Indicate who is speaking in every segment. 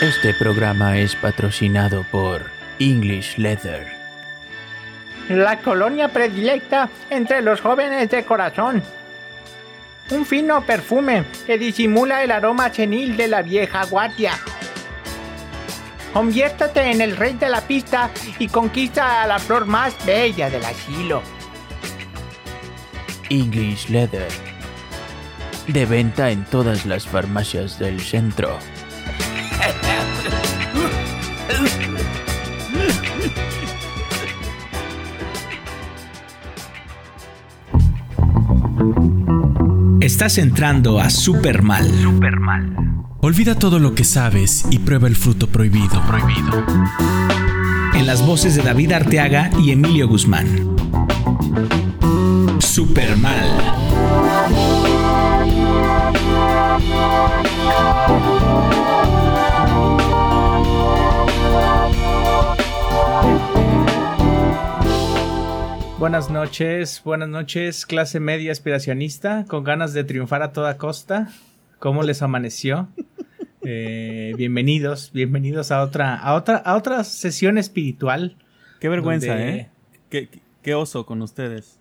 Speaker 1: Este programa es patrocinado por English Leather.
Speaker 2: La colonia predilecta entre los jóvenes de corazón. Un fino perfume que disimula el aroma senil de la vieja guardia. Conviértate en el rey de la pista y conquista a la flor más bella del asilo.
Speaker 1: English Leather. De venta en todas las farmacias del centro.
Speaker 3: Estás entrando a Supermal. Supermal. Olvida todo lo que sabes y prueba el fruto prohibido. Prohibido. En las voces de David Arteaga y Emilio Guzmán. Supermal.
Speaker 4: Buenas noches, buenas noches, clase media aspiracionista, con ganas de triunfar a toda costa. ¿Cómo les amaneció? Eh, bienvenidos, bienvenidos a otra, a otra, a otra sesión espiritual.
Speaker 5: Qué vergüenza, ¿eh? Qué, qué, oso con ustedes.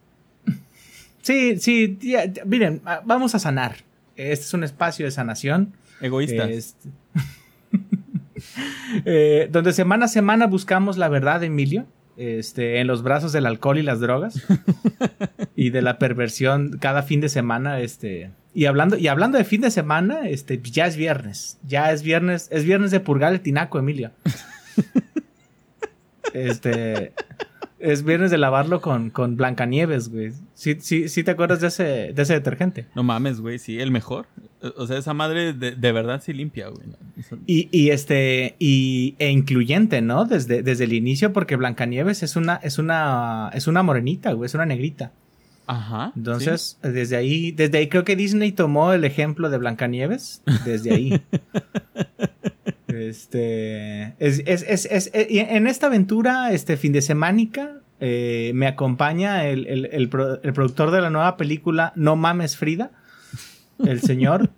Speaker 4: Sí, sí, miren, vamos a sanar. Este es un espacio de sanación.
Speaker 5: Egoístas. Este,
Speaker 4: eh, donde semana a semana buscamos la verdad, Emilio este, en los brazos del alcohol y las drogas y de la perversión cada fin de semana, este, y hablando, y hablando de fin de semana, este, ya es viernes, ya es viernes, es viernes de purgar el tinaco, Emilio. Este, es viernes de lavarlo con, con Blancanieves, güey. ¿Sí, sí, sí te acuerdas de ese, de ese detergente?
Speaker 5: No mames, güey, sí, el mejor. O sea, esa madre de, verdad sí limpia, güey.
Speaker 4: Y, y, este, y, e incluyente, ¿no? Desde, desde el inicio, porque Blancanieves es una, es una, es una morenita, güey, es una negrita.
Speaker 5: Ajá.
Speaker 4: Entonces, desde ahí, desde ahí creo que Disney tomó el ejemplo de Blancanieves, desde ahí. Este. Es, es, es, es, eh, en esta aventura, este fin de semánica, eh, me acompaña el, el, el, productor de la nueva película No Mames Frida, el señor,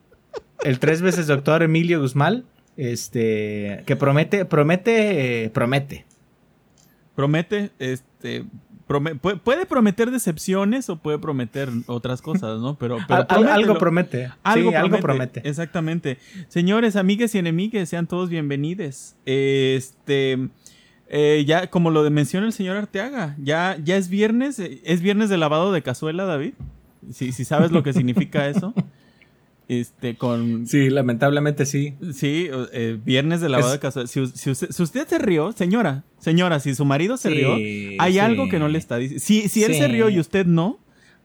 Speaker 4: el tres veces doctor Emilio Guzmán, este, que promete, promete, promete.
Speaker 5: Promete, este, puede prometer decepciones o puede prometer otras cosas, ¿no? Pero,
Speaker 4: algo promete. Algo, promete. algo promete.
Speaker 5: Exactamente. Señores, amigas y enemigues, sean todos bienvenidos. Este. Eh, ya, como lo menciona el señor Arteaga, ya, ya es viernes, eh, es viernes de lavado de cazuela, David. Si, si sabes lo que significa eso. Este, con.
Speaker 4: Sí, lamentablemente sí.
Speaker 5: Sí, eh, viernes de lavado de casa. Si, usted, se rió, señora, señora, si su marido se rió, hay algo que no le está diciendo. Si, si él se rió y usted no,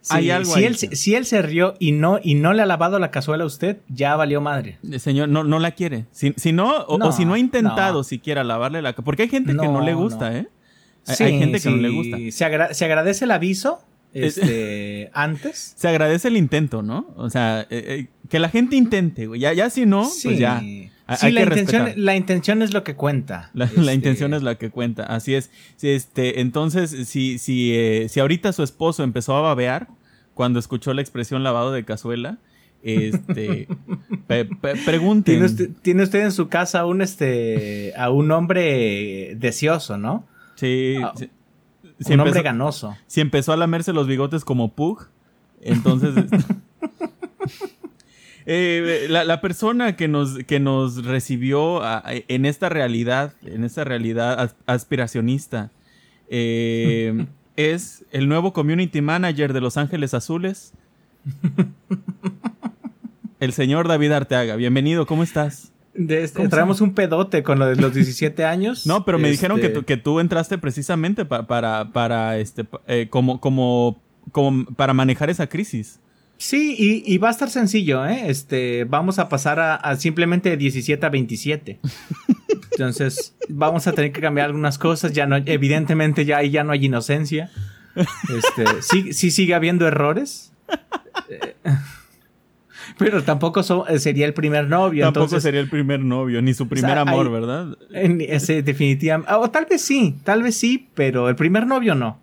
Speaker 5: hay algo
Speaker 4: si Él, si él se rió y no, y no le ha lavado la cazuela a usted, ya valió madre.
Speaker 5: Eh, señor, no, no la quiere. Si, si no, o, si no ha intentado siquiera lavarle la Porque hay gente que no le gusta, ¿eh? hay gente que no le gusta.
Speaker 4: Se, se agradece el aviso, este, antes.
Speaker 5: Se agradece el intento, ¿no? O sea, eh, eh, que la gente intente, güey. Ya, ya si no, pues ya.
Speaker 4: Sí, la, intención, la intención es lo que cuenta.
Speaker 5: La, este intención es la que cuenta, así es. Este, entonces, si, si, eh, si ahorita su esposo empezó a babear cuando escuchó la expresión lavado de cazuela, este, pregunte.
Speaker 4: ¿Tiene usted, tiene usted en su casa un, este, a un hombre deseoso, ¿no?
Speaker 5: Sí, ah,
Speaker 4: sí si un hombre ganoso.
Speaker 5: Si empezó a lamerse los bigotes como Pug, entonces... Eh, la, persona que nos, que nos recibió en esta realidad, en esta realidad aspiracionista, eh, es el nuevo community manager de Los Ángeles Azules, el señor David Arteaga. Bienvenido, ¿cómo estás?
Speaker 4: Este, traemos un pedote con lo de los 17 años.
Speaker 5: No, pero me dijeron que este tú, que tú entraste precisamente para, para este, eh, como, como, como para manejar esa crisis.
Speaker 4: Sí, y, va a estar sencillo, ¿eh? Este, vamos a pasar a, simplemente de 17 a 27. Entonces, vamos a tener que cambiar algunas cosas. Ya no, evidentemente ya ahí ya no hay inocencia. Este, sí, sí sigue habiendo errores. Eh, pero tampoco eh, sería el primer novio.
Speaker 5: Tampoco sería el primer novio, ni su primer amor, ¿verdad?
Speaker 4: ese, definitivamente. O tal vez sí, tal vez sí, pero el primer novio no.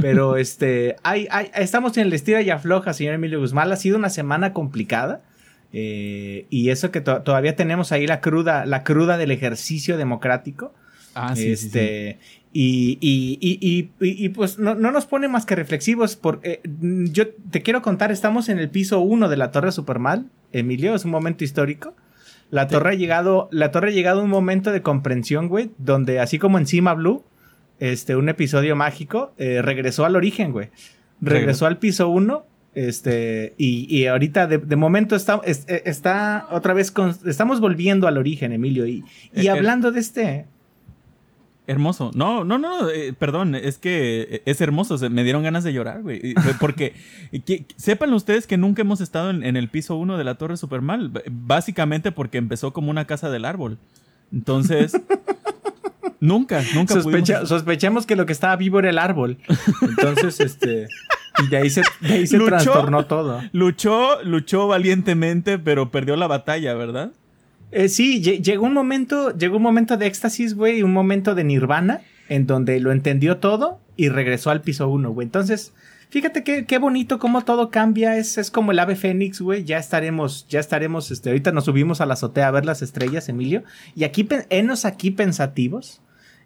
Speaker 4: Pero este, hay, hay, estamos en el estira y afloja, señor Emilio Guzmán. Ha sido una semana complicada. Eh, y eso que todavía tenemos ahí la cruda, la cruda del ejercicio democrático.
Speaker 5: Ah, sí,
Speaker 4: este, Y, y, y, y, pues no, nos pone más que reflexivos. Por, eh, yo te quiero contar, estamos en el piso 1 de la Torre Supermal. Emilio, es un momento histórico. La torre ha llegado, la torre ha llegado a un momento de comprensión, güey, donde así como encima Blue, este, un episodio mágico, eh, regresó al origen, güey. Regresó al piso 1 este, y, ahorita de, momento está, eh, está otra vez, estamos volviendo al origen, Emilio. Y, y hablando de este,
Speaker 5: Hermoso. No, no, no, eh, perdón, es que eh, es hermoso. me dieron ganas de llorar, güey. Porque sepan ustedes que nunca hemos estado en, el piso 1 de la Torre Supermal. Básicamente porque empezó como una casa del árbol. Entonces, nunca, nunca
Speaker 4: Sospechamos que lo que estaba vivo era el árbol. Entonces, este. Y de ahí se, trastornó todo.
Speaker 5: Luchó, luchó valientemente, pero perdió la batalla, ¿verdad?
Speaker 4: Eh, sí, llegó un momento, llegó un momento de éxtasis, güey, un momento de nirvana, en donde lo entendió todo y regresó al piso uno, güey. Entonces, fíjate qué, qué bonito cómo todo cambia, es, es como el ave fénix, güey, ya estaremos, ya estaremos, este, ahorita nos subimos a la azotea a ver las estrellas, Emilio, y aquí, enos aquí pensativos,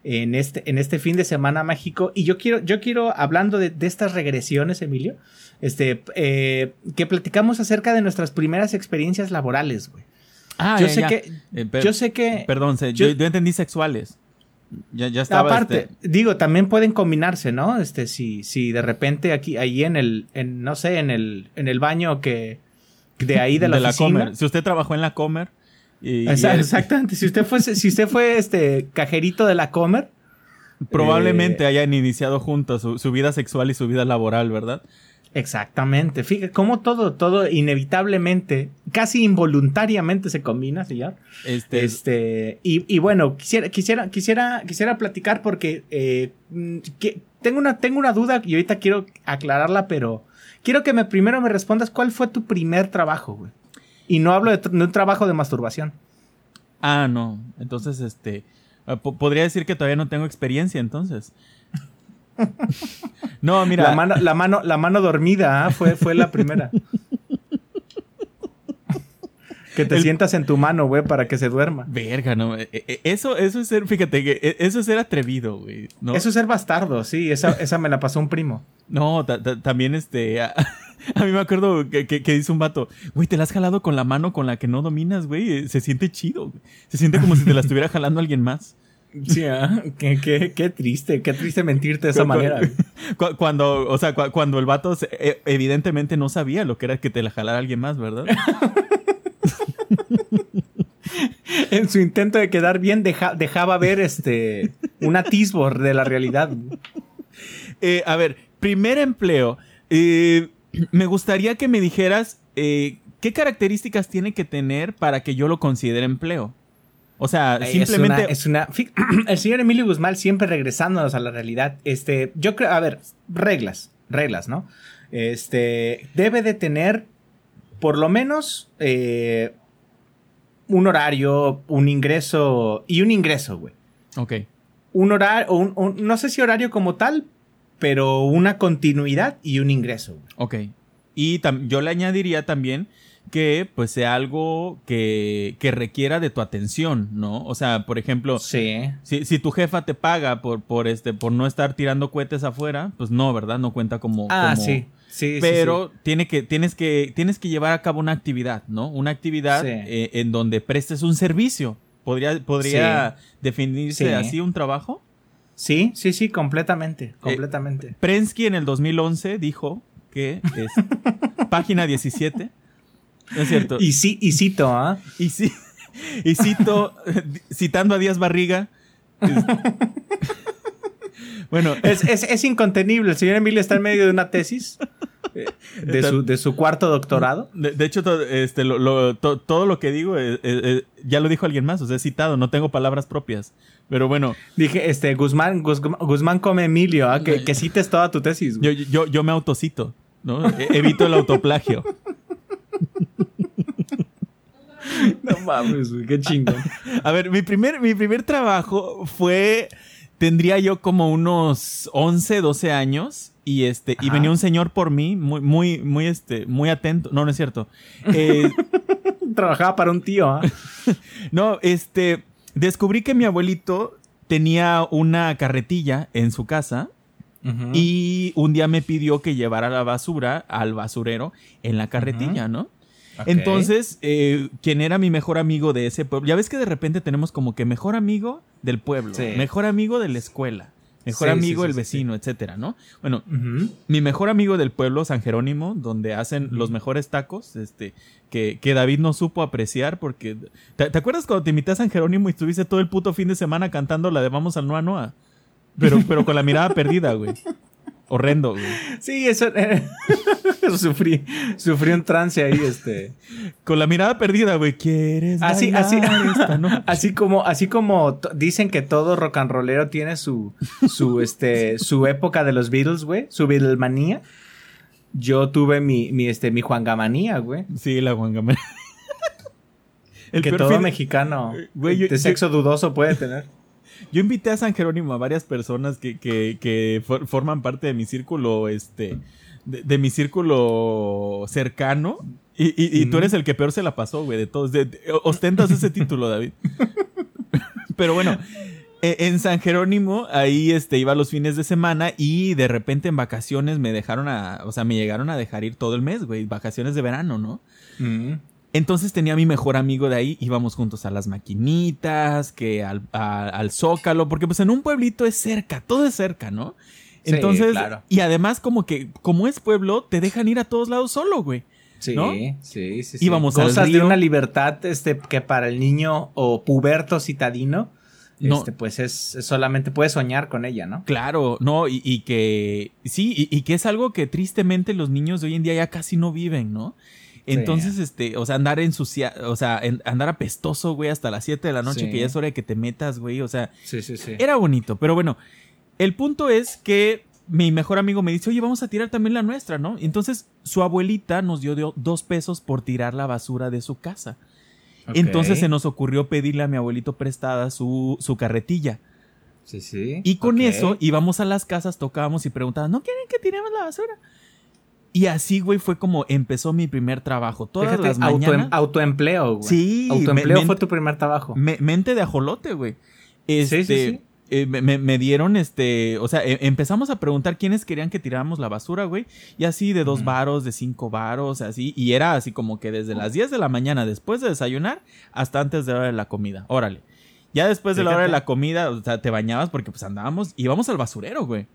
Speaker 4: en este, en este fin de semana mágico, y yo quiero, yo quiero, hablando de, de estas regresiones, Emilio, este, eh, que platicamos acerca de nuestras primeras experiencias laborales, güey.
Speaker 5: Ah, yo sé que. Eh, yo sé que. Perdón, yo, entendí sexuales. Ya, ya estaba.
Speaker 4: Aparte, este digo, también pueden combinarse, ¿no? Este, si, si de repente aquí, ahí en el, en, no sé, en el, en el baño que. De ahí de la, de
Speaker 5: Comer. Si usted trabajó en la Comer.
Speaker 4: Y, Exactamente. si usted fue, si usted fue este cajerito de la Comer.
Speaker 5: Probablemente eh, hayan iniciado juntos su, vida sexual y su vida laboral, ¿verdad?
Speaker 4: Exactamente. Fíjate cómo todo, todo inevitablemente, casi involuntariamente se combina, señor. Este, este y, bueno, quisiera, quisiera, quisiera, quisiera platicar porque eh, que, tengo una, tengo una duda y ahorita quiero aclararla, pero quiero que me primero me respondas cuál fue tu primer trabajo, güey. Y no hablo de, un trabajo de masturbación.
Speaker 5: Ah, no. Entonces, este, ah, podría decir que todavía no tengo experiencia, entonces.
Speaker 4: No, mira. La mano, la mano, la mano dormida ¿ah? fue, fue la primera. Que te sientas en tu mano, güey, para que se duerma.
Speaker 5: Verga, no. E, e, eso, eso es ser, fíjate, que e, eso es ser atrevido, güey.
Speaker 4: Eso es ser bastardo, sí. Esa, esa me la pasó un primo.
Speaker 5: No, también este. A, mí me acuerdo que, que, dice un vato, güey, te la has jalado con la mano con la que no dominas, güey. Se siente chido, Se siente como si te la estuviera jalando alguien más.
Speaker 4: Sí, ¿ah? qué, qué, triste, qué triste mentirte de esa manera.
Speaker 5: Cuando, o sea, cuando el vato evidentemente no sabía lo que era que te la jalara alguien más, ¿verdad?
Speaker 4: En su intento de quedar bien dejaba ver este un atisbo de la realidad.
Speaker 5: Eh, a ver, primer empleo. Eh, me gustaría que me dijeras eh, qué características tiene que tener para que yo lo considere empleo. O sea, simplemente.
Speaker 4: Es una, el señor Emilio Guzmán siempre regresándonos a la realidad. Este, yo creo, a ver, reglas, reglas, ¿no? Este, debe de tener por lo menos eh, un horario, un ingreso y un ingreso, güey.
Speaker 5: Ok.
Speaker 4: Un horario, no sé si horario como tal, pero una continuidad y un ingreso. Güey.
Speaker 5: Ok. Y yo le añadiría también que pues sea algo que, que, requiera de tu atención, ¿no? O sea, por ejemplo,
Speaker 4: sí.
Speaker 5: si, si, tu jefa te paga por, por, este, por no estar tirando cohetes afuera, pues no, ¿verdad? No cuenta como...
Speaker 4: Ah, sí. Sí,
Speaker 5: Pero Tiene que, tienes, que, tienes que llevar a cabo una actividad, ¿no? Una actividad eh, en donde prestes un servicio. ¿Podría, podría definirse así un trabajo?
Speaker 4: Sí, sí, sí, completamente, eh, completamente.
Speaker 5: Prensky en el 2011 dijo que es página 17 es cierto.
Speaker 4: Y, sí, y cito, ¿ah?
Speaker 5: Y, sí, y cito, citando a Díaz Barriga.
Speaker 4: bueno, es, es, incontenible. El señor Emilio está en medio de una tesis. Eh, de su, de su, cuarto doctorado.
Speaker 5: De, hecho, este, todo lo que digo eh, eh, ya lo dijo alguien más, o sea, he citado, no tengo palabras propias. Pero bueno.
Speaker 4: Dije, este, Guzmán, Guzmán, come Emilio, ¿ah? que, que, cites toda tu tesis.
Speaker 5: Yo, yo, yo, me autocito, ¿no? E, evito el autoplagio.
Speaker 4: no mames, qué chingón.
Speaker 5: A ver, mi primer, mi primer trabajo fue. Tendría yo como unos 11, 12 años. Y este, y venía un señor por mí, muy, muy, muy, este, muy atento. No, no es cierto. Eh,
Speaker 4: Trabajaba para un tío, ¿ah?
Speaker 5: no, este, descubrí que mi abuelito tenía una carretilla en su casa y un día me pidió que llevara la basura al basurero en la carretilla, ¿no? Entonces, eh, quien era mi mejor amigo de ese pueblo, ya ves que de repente tenemos como que mejor amigo del pueblo, mejor amigo de la escuela, mejor amigo del vecino, etcétera, ¿no? Bueno, mi mejor amigo del pueblo, San Jerónimo, donde hacen los mejores tacos, este, que, que, David no supo apreciar porque... ¿te, acuerdas cuando te invité a San Jerónimo y estuviste todo el puto fin de semana cantando la de Vamos al Noa Noa? Pero, pero con la mirada perdida, güey. Horrendo, güey.
Speaker 4: Sí, eso, sufrí, sufrí un trance ahí, este.
Speaker 5: Con la mirada perdida, güey. ¿Quieres
Speaker 4: así, así, así como, así como dicen que todo rock and rollero tiene su, su, este, su época de los Beatles, güey, su Beatlemanía. Yo tuve mi, mi, este, mi Juangamanía, güey.
Speaker 5: Sí, la Juangamanía.
Speaker 4: El que todo mexicano güey, de sexo dudoso puede tener.
Speaker 5: Yo invité a San Jerónimo a varias personas que, que, que forman parte de mi círculo, este, de, mi círculo cercano. Y, y, tú eres el que peor se la pasó, güey, de todos. ostentas ese título, David. Pero bueno, e, en San Jerónimo, ahí este, iba los fines de semana y de repente en vacaciones me dejaron a, o sea, me llegaron a dejar ir todo el mes, güey, vacaciones de verano, ¿no? Entonces tenía a mi mejor amigo de ahí, íbamos juntos a las maquinitas, que al, al Zócalo, porque pues en un pueblito es cerca, todo es cerca, ¿no? Entonces, claro. y además como que, como es pueblo, te dejan ir a todos lados solo, güey.
Speaker 4: Sí, sí, sí,
Speaker 5: Íbamos
Speaker 4: Cosas al río. de una libertad este, que para el niño o puberto citadino, este, pues es, solamente puede soñar con ella, ¿no?
Speaker 5: Claro, no, y, que sí, y, que es algo que tristemente los niños de hoy en día ya casi no viven, ¿no? Entonces, este, o sea, andar ensuciado, o sea, andar apestoso, güey, hasta las 7 de la noche, que ya es hora de que te metas, güey, o sea,
Speaker 4: sí, sí, sí.
Speaker 5: era bonito, pero bueno, el punto es que mi mejor amigo me dice, oye, vamos a tirar también la nuestra, ¿no? Entonces, su abuelita nos dio dos pesos por tirar la basura de su casa. Entonces se nos ocurrió pedirle a mi abuelito prestada su, su carretilla.
Speaker 4: Sí, sí.
Speaker 5: Y con eso íbamos a las casas, tocábamos y preguntábamos, ¿no quieren que tiremos la basura? Y así, güey, fue como empezó mi primer trabajo. Todas las mañanas.
Speaker 4: autoempleo, güey.
Speaker 5: Sí.
Speaker 4: Autoempleo fue tu primer trabajo.
Speaker 5: mente de ajolote, güey. Este, sí, sí, sí. Eh, me, dieron este, o sea, e, empezamos a preguntar quiénes querían que tiráramos la basura, güey. Y así de dos varos, de cinco varos, así. Y era así como que desde las 10 de la mañana, después de desayunar, hasta antes de la hora de la comida. Órale. Ya después de la hora de la comida, o sea, te bañabas porque pues andábamos, íbamos al basurero, güey.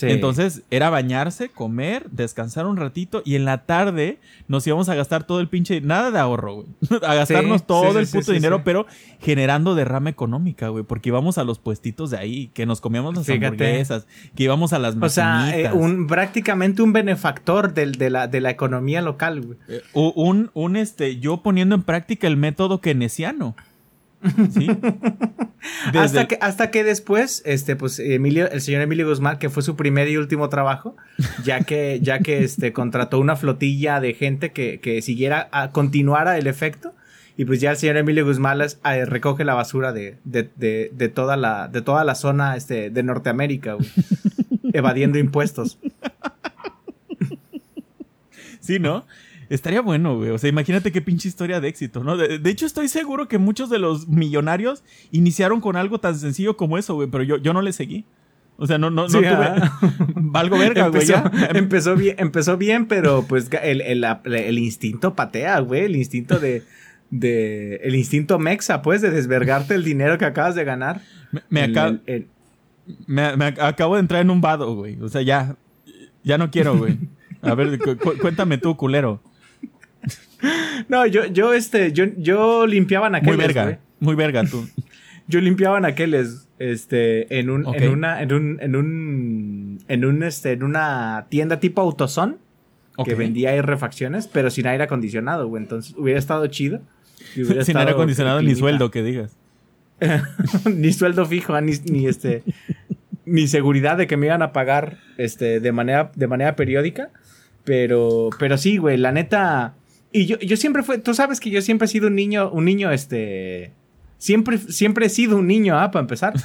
Speaker 5: Entonces era bañarse, comer, descansar un ratito y en la tarde nos íbamos a gastar todo el pinche, nada de ahorro, güey. a gastarnos todo el puto dinero, pero generando derrama económica, güey, porque íbamos a los puestitos de ahí, que nos comíamos las hamburguesas, que íbamos a las
Speaker 4: O sea, eh, un, prácticamente un benefactor del, de, la, de la economía local, güey.
Speaker 5: Eh, un, un, este, yo poniendo en práctica el método keynesiano.
Speaker 4: hasta, que, hasta que después, este, pues, Emilio, el señor Emilio Guzmán, que fue su primer y último trabajo, ya que, ya que este, contrató una flotilla de gente que, que siguiera, a, continuara el efecto. Y pues ya el señor Emilio Guzmán eh, recoge la basura de, de, de, de, toda la, de toda la zona este, de Norteamérica, evadiendo impuestos.
Speaker 5: Sí, ¿no? Estaría bueno, güey. O sea, imagínate qué pinche historia de éxito, ¿no? De, hecho, estoy seguro que muchos de los millonarios iniciaron con algo tan sencillo como eso, güey, pero yo, yo no le seguí. O sea, no, no, no tuve. Valgo verga, güey.
Speaker 4: Empezó, bien, empezó bien, pero pues el, el, el instinto patea, güey. El instinto de, de. El instinto mexa, pues, de desvergarte el dinero que acabas de ganar.
Speaker 5: Me, me, me, acabo de entrar en un vado, güey. O sea, ya. Ya no quiero, güey. A ver, cuéntame tú, culero.
Speaker 4: No, yo, yo, este, yo, yo limpiaba.
Speaker 5: Muy verga, muy verga tú.
Speaker 4: yo limpiaba aquellos, este, en un, en una, en un, en un, en un, este, en una tienda tipo Autoson. Que vendía ahí refacciones, pero sin aire acondicionado, güey. Entonces, hubiera estado chido.
Speaker 5: sin aire acondicionado ni sueldo, que digas.
Speaker 4: ni sueldo fijo, ah, ni, ni este, ni seguridad de que me iban a pagar, este, de manera, de manera periódica. Pero, pero sí, güey, la neta, y yo, yo siempre fue, tú sabes que yo siempre he sido un niño, un niño, este, siempre, siempre he sido un niño, ¿ah? Para empezar.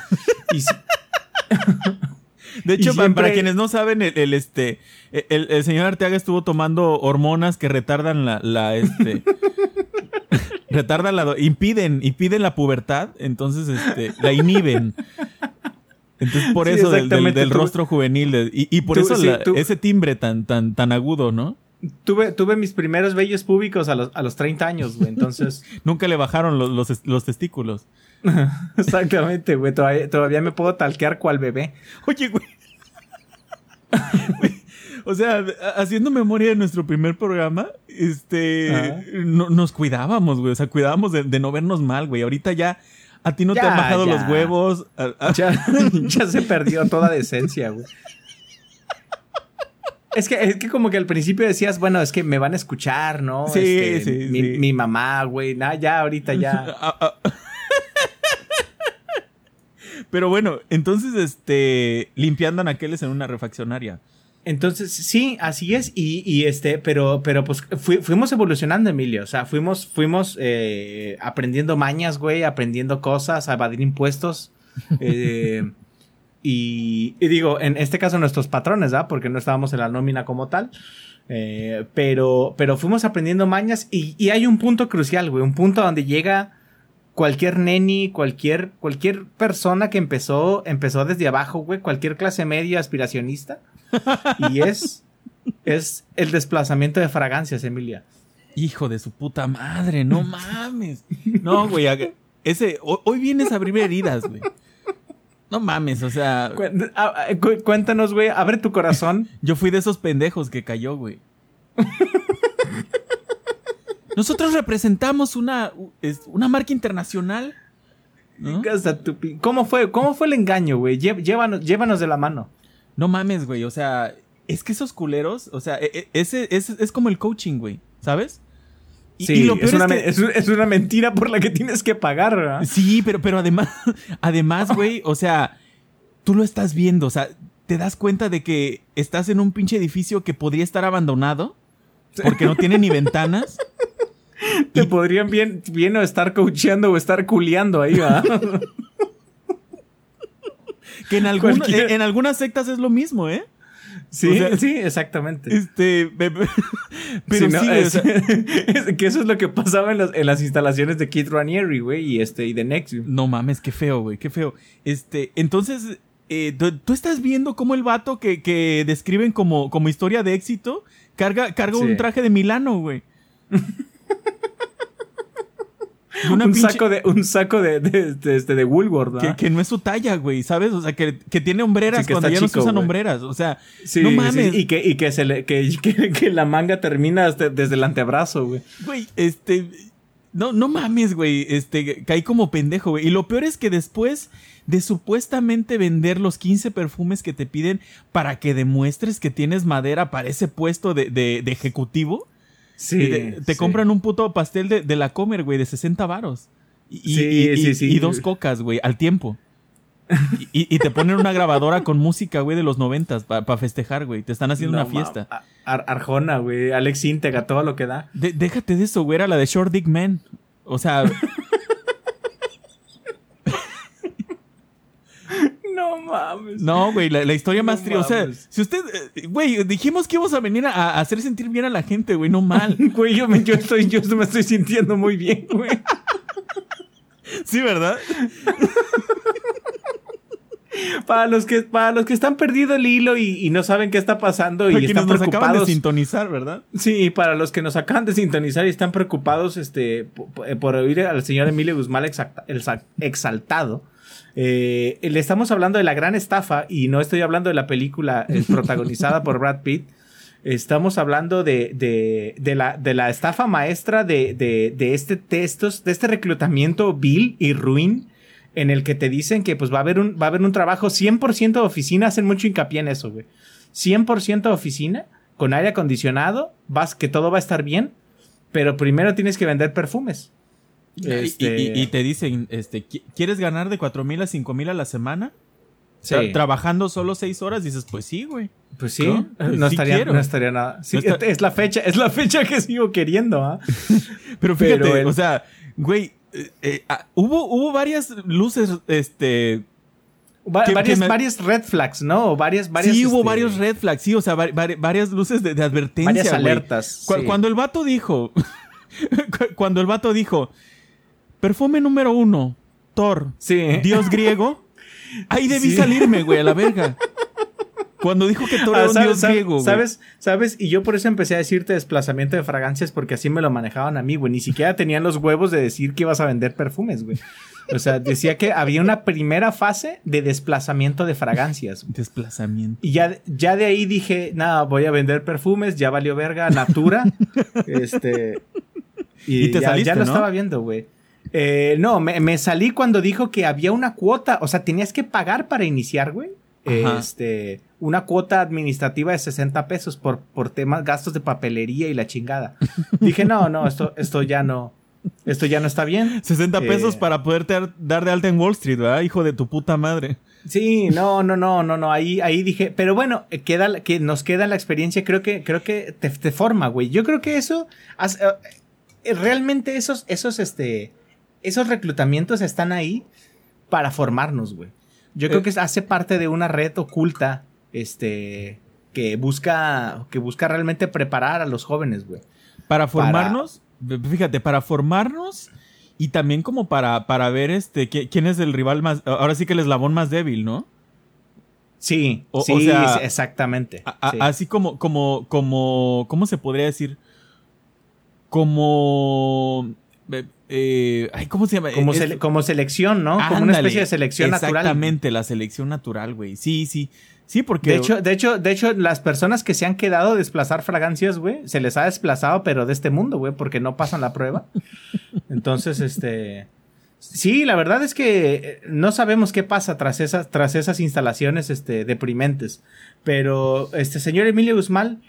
Speaker 5: De hecho, para quienes no saben, el, este, el, señor Arteaga estuvo tomando hormonas que retardan la, la, este, retardan la, impiden, impiden la pubertad, entonces este, la inhiben. Entonces por
Speaker 4: Sí,
Speaker 5: eso del, del-
Speaker 4: Tú-
Speaker 5: rostro juvenil de- y, y por
Speaker 4: tú-
Speaker 5: eso
Speaker 4: sí,
Speaker 5: la-
Speaker 4: tú-
Speaker 5: ese timbre tan, tan, tan agudo, ¿no?
Speaker 4: Tuve, tuve mis primeros vellos públicos a los, a los 30 años, güey. Entonces,
Speaker 5: Nunca le bajaron los, los, los testículos.
Speaker 4: exactamente, güey. Todavía, todavía me puedo talquear cual bebé.
Speaker 5: Oye, güey. O sea, haciendo memoria de nuestro primer programa, este, no- nos cuidábamos, güey. O sea, cuidábamos de, de no vernos mal, güey. Ahorita ya a ti no te han bajado
Speaker 4: ya.
Speaker 5: los huevos. a- a-
Speaker 4: Ya, ya se perdió toda decencia, güey. Es que, es que como que al principio decías, bueno, es que me van a escuchar, ¿no?
Speaker 5: Sí,
Speaker 4: Este,
Speaker 5: sí,
Speaker 4: mi,
Speaker 5: sí.
Speaker 4: mi mamá, güey. Ya, ahorita ya.
Speaker 5: a- a- Pero bueno, entonces, este, limpiando anaqueles en una refaccionaria.
Speaker 4: Entonces, sí, así es. Y, y este, pero, pero pues fui- fuimos evolucionando, Emilio. O sea, fuimos, fuimos eh, aprendiendo mañas, güey, aprendiendo cosas, a evadir impuestos. eh, y, y digo, en este caso nuestros patrones, ¿verdad? Porque no estábamos en la nómina como tal. Eh, pero, pero fuimos aprendiendo mañas y, y hay un punto crucial, güey. Un punto donde llega cualquier neni, cualquier, cualquier persona que empezó, empezó desde abajo, güey. Cualquier clase media aspiracionista. Y es, es el desplazamiento de fragancias, Emilia.
Speaker 5: Hijo de su puta madre, no mames. No, güey, ese, ho- hoy vienes a abrir heridas, güey. No mames, o sea,
Speaker 4: Cu- cu- Cuéntanos, güey, abre tu corazón.
Speaker 5: yo fui de esos pendejos que cayó, güey. Nosotros representamos una, es- una marca internacional.
Speaker 4: ¿Cómo fue, cómo fue el engaño, güey? Llévanos, llévanos de la mano.
Speaker 5: No mames, güey. O sea, es que esos culeros, o sea, e- e- es, es como el coaching, güey. ¿Sabes? Y,
Speaker 4: Sí,
Speaker 5: y lo peor
Speaker 4: es, una,
Speaker 5: es que-
Speaker 4: una mentira por la que tienes que pagar, ¿verdad?
Speaker 5: Sí, pero, pero además, además, güey, o sea, tú lo estás viendo, o sea, te das cuenta de que estás en un pinche edificio que podría estar abandonado porque no tiene ni ventanas.
Speaker 4: Te podrían bien, bien o estar coacheando o estar culeando ahí, ¿verdad?
Speaker 5: Que en, algún-
Speaker 4: Cualquier-
Speaker 5: en, en algunas sectas es lo mismo, ¿eh?
Speaker 4: Sí,
Speaker 5: O sea,
Speaker 4: sí, exactamente.
Speaker 5: Este. Pero
Speaker 4: Sí, no,
Speaker 5: sí, güey, o
Speaker 4: es-
Speaker 5: sea,
Speaker 4: es que eso es lo que pasaba en las, en las instalaciones de Kid Ranieri, güey, y este, y de Nexium.
Speaker 5: No mames, qué feo, güey, qué feo. Este, entonces, eh, tú, tú estás viendo cómo el vato que, que describen como, como historia de éxito carga, carga
Speaker 4: Sí.
Speaker 5: un traje de Milano, güey. Una
Speaker 4: un,
Speaker 5: pinche-
Speaker 4: saco de, un saco de, de, de, este, de Woolworth,
Speaker 5: que, que no es su talla, güey, ¿sabes? O sea, que, que tiene hombreras
Speaker 4: Sí, que
Speaker 5: cuando ya no se
Speaker 4: chico,
Speaker 5: usan
Speaker 4: güey.
Speaker 5: hombreras. O sea,
Speaker 4: Sí,
Speaker 5: no
Speaker 4: sí,
Speaker 5: mames.
Speaker 4: y que, y que, se le, que, que, que la manga termina hasta- desde el antebrazo, güey.
Speaker 5: Güey, este. No, no mames, güey. Este, caí como pendejo, güey. Y lo peor es que después de supuestamente vender los 15 perfumes que te piden para que demuestres que tienes madera para ese puesto de, de- de ejecutivo,
Speaker 4: Sí.
Speaker 5: te, te
Speaker 4: sí.
Speaker 5: compran un puto pastel de, de la Comer, güey, de 60 varos. Y,
Speaker 4: Sí,
Speaker 5: y-
Speaker 4: sí,
Speaker 5: y-
Speaker 4: sí.
Speaker 5: y dos cocas, güey, al tiempo. Y, te ponen una grabadora con música, güey, de los noventas para festejar, güey. Te están haciendo
Speaker 4: No,
Speaker 5: una fiesta.
Speaker 4: Ar- Arjona, güey. Alex Intega, todo lo que da.
Speaker 5: De- déjate de eso, güey. Era la de Short Dick Man. O sea,
Speaker 4: No mames.
Speaker 5: no, güey. La, la historia más triste. O sea, si usted. eh, Güey, dijimos que íbamos a venir a, a hacer sentir bien a la gente, güey. No mal.
Speaker 4: Güey, yo me, yo, estoy, yo me estoy sintiendo muy bien, güey.
Speaker 5: Sí, ¿verdad?
Speaker 4: Para los que, para los que están perdido el hilo y, y no saben qué está pasando y
Speaker 5: Para quienes
Speaker 4: están
Speaker 5: nos acaban de
Speaker 4: preocupados.
Speaker 5: sintonizar, ¿verdad?
Speaker 4: Sí, para los que nos acaban de sintonizar y están preocupados este, eh, por, oír al señor Emilio Guzmán exaltado, eh, le estamos hablando de la gran estafa y no estoy hablando de la película eh, protagonizada por Brad Pitt. Estamos hablando de, de, de la, de la estafa maestra de, de, de este textos, de este reclutamiento vil y ruin en el que te dicen que pues va a haber un, va a haber un trabajo 100% de oficina, hacen mucho hincapié en eso, güey. 100% de oficina, con aire acondicionado, vas, que todo va a estar bien, pero primero tienes que vender perfumes.
Speaker 5: Y-
Speaker 4: Este,
Speaker 5: Y, y te dicen, este, ¿qui- ¿quieres ganar de cuatro mil a cinco mil a la semana?
Speaker 4: sí,
Speaker 5: Tra- trabajando solo seis horas, dices, pues sí, güey.
Speaker 4: pues sí,
Speaker 5: ¿no?
Speaker 4: no,
Speaker 5: sí
Speaker 4: estaría, no estaría nada. Sí,
Speaker 5: No está-
Speaker 4: es la fecha, es la fecha que sigo queriendo, ¿ah?
Speaker 5: Pero fíjate,
Speaker 4: Pero el-
Speaker 5: o sea, güey, eh, eh, ah, hubo, hubo varias luces, este,
Speaker 4: Va-
Speaker 5: Que-
Speaker 4: varias,
Speaker 5: que me-
Speaker 4: varias red flags, ¿no? Varias, varias.
Speaker 5: sí, hubo
Speaker 4: este,
Speaker 5: varios red flags, sí, o sea, vari- vari- varias luces de, de advertencia.
Speaker 4: Varias alertas.
Speaker 5: Cu-. Cuando el vato dijo Cu- Cuando el vato dijo, perfume número uno, Thor,
Speaker 4: Sí.
Speaker 5: dios griego, ahí debí
Speaker 4: Sí.
Speaker 5: salirme, güey, a la verga. Cuando dijo que Thor
Speaker 4: Ah,
Speaker 5: era un
Speaker 4: ¿sabes,
Speaker 5: dios
Speaker 4: sabes-
Speaker 5: griego, güey.
Speaker 4: ¿Sabes? ¿Sabes? Y yo por eso empecé a decirte desplazamiento de fragancias porque así me lo manejaban a mí, güey. Ni siquiera tenían los huevos de decir que ibas a vender perfumes, güey. O sea, decía que había una primera fase de desplazamiento de fragancias. güey.
Speaker 5: Desplazamiento.
Speaker 4: Y ya, ya de ahí dije, nada, voy a vender perfumes, ya valió verga, Natura. este. Y,
Speaker 5: Y te
Speaker 4: ya,
Speaker 5: saliste,
Speaker 4: ya lo
Speaker 5: ¿no?
Speaker 4: estaba viendo, güey. Eh, no, me, me salí cuando dijo que había una cuota. O sea, tenías que pagar para iniciar, güey.
Speaker 5: Ajá.
Speaker 4: Este, una cuota administrativa de 60 pesos por, por temas, gastos de papelería y la chingada. Dije, no, no, esto, esto ya no. Esto ya no está bien.
Speaker 5: 60 pesos
Speaker 4: Eh,
Speaker 5: para poderte dar- dar de alta en Wall Street, ¿verdad? Hijo de tu puta madre.
Speaker 4: Sí, no, no, no, no, no. Ahí, ahí dije, pero bueno, eh, queda, que nos queda la experiencia. Creo que, creo que te, te forma, güey. Yo creo que eso, eh, eh, realmente esos, esos, este, esos reclutamientos están ahí para formarnos, güey. Yo creo
Speaker 5: Eh.
Speaker 4: que hace parte de una red oculta, este, que busca, que busca realmente preparar a los jóvenes, güey.
Speaker 5: Para formarnos, fíjate, para formarnos y también como para, para ver este qui- quién es el rival más, ahora sí que el eslabón más débil, ¿no?
Speaker 4: Sí,
Speaker 5: O- o
Speaker 4: sí,
Speaker 5: sea,
Speaker 4: exactamente.
Speaker 5: A- a-
Speaker 4: sí.
Speaker 5: Así como, como, como, ¿cómo se podría decir? Como, eh, eh, ay, ¿cómo se llama?
Speaker 4: como, sele- como selección, ¿no? Como una especie de selección natural.
Speaker 5: Exactamente, la selección natural, güey. Sí, sí. Sí, porque.
Speaker 4: De hecho, de hecho, de hecho, las personas que se han quedado a desplazar fragancias, güey, se les ha desplazado, pero de este mundo, güey, porque no pasan la prueba. Entonces, este. Sí, la verdad es que eh, no sabemos qué pasa tras esas, tras esas instalaciones, este, deprimentes. Pero, este, señor Emilio Guzmán,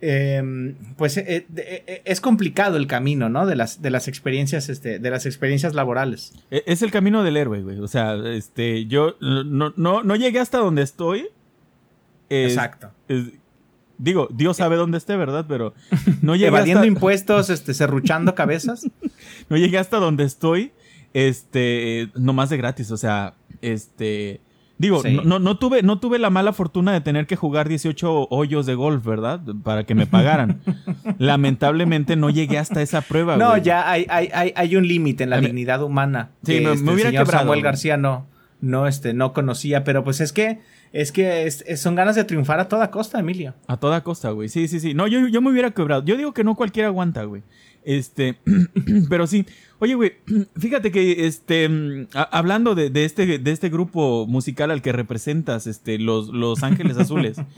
Speaker 4: eh, pues eh, eh, eh, es complicado el camino, ¿no? De las, de las experiencias, este, de las experiencias laborales.
Speaker 5: e- es el camino del héroe, güey. O sea, este, yo no, no, no llegué hasta donde estoy. Es-
Speaker 4: Exacto.
Speaker 5: es- digo, Dios sabe dónde esté, ¿verdad? Pero no llegué
Speaker 4: Evadiendo
Speaker 5: hasta,
Speaker 4: impuestos, este, serruchando cabezas.
Speaker 5: no llegué hasta donde estoy, este, nomás de gratis, o sea, este, digo,
Speaker 4: Sí.
Speaker 5: no, no, tuve, no tuve la mala fortuna de tener que jugar 18 hoyos de golf, ¿verdad? Para que me pagaran. Lamentablemente no llegué hasta esa prueba,
Speaker 4: No,
Speaker 5: güey.
Speaker 4: ya hay, hay, hay, hay un límite en la dignidad humana.
Speaker 5: Sí,
Speaker 4: que,
Speaker 5: me- me
Speaker 4: este,
Speaker 5: hubiera
Speaker 4: señor
Speaker 5: quebrado,
Speaker 4: Samuel. García no, no, este, no conocía, pero pues es que, es que es- es- son ganas de triunfar a toda costa, Emilio.
Speaker 5: A toda costa, güey. Sí, sí, sí. No, yo, yo me hubiera quebrado. Yo digo que no cualquiera aguanta, güey. Este, pero sí. Oye, güey, fíjate que, este, mm, a- hablando de, de este, de este grupo musical al que representas, este, los, los Ángeles Azules.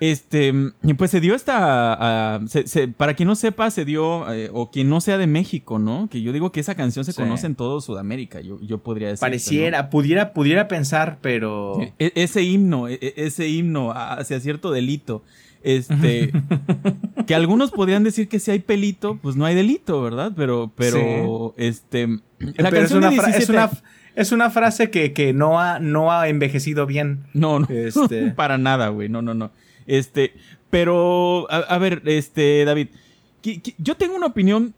Speaker 5: Este, mm, pues se dio esta, se- se- para quien no sepa, se dio, eh, o quien no sea de México, ¿no? Que yo digo que esa canción se
Speaker 4: Sí.
Speaker 5: conoce en todo Sudamérica, yo, yo podría decir.
Speaker 4: Pareciera, pudiera, pudiera pensar, pero...
Speaker 5: E- ese himno, e- e- ese himno hacia cierto delito. Este, que algunos podrían decir que si hay pelito, pues no hay delito, ¿verdad? Pero, pero, este, la
Speaker 4: pero es
Speaker 5: canción
Speaker 4: una,
Speaker 5: de
Speaker 4: fra- es
Speaker 5: 17
Speaker 4: una, es una frase que, que no, ha, no ha envejecido bien.
Speaker 5: no, no,
Speaker 4: Este-
Speaker 5: para nada, güey, no, no, no. Este, pero, a, a ver, este, David, yo tengo una opinión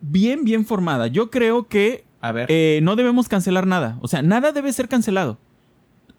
Speaker 5: bien, bien formada. Yo creo que
Speaker 4: A ver.
Speaker 5: eh, no debemos cancelar nada. O sea, nada debe ser cancelado.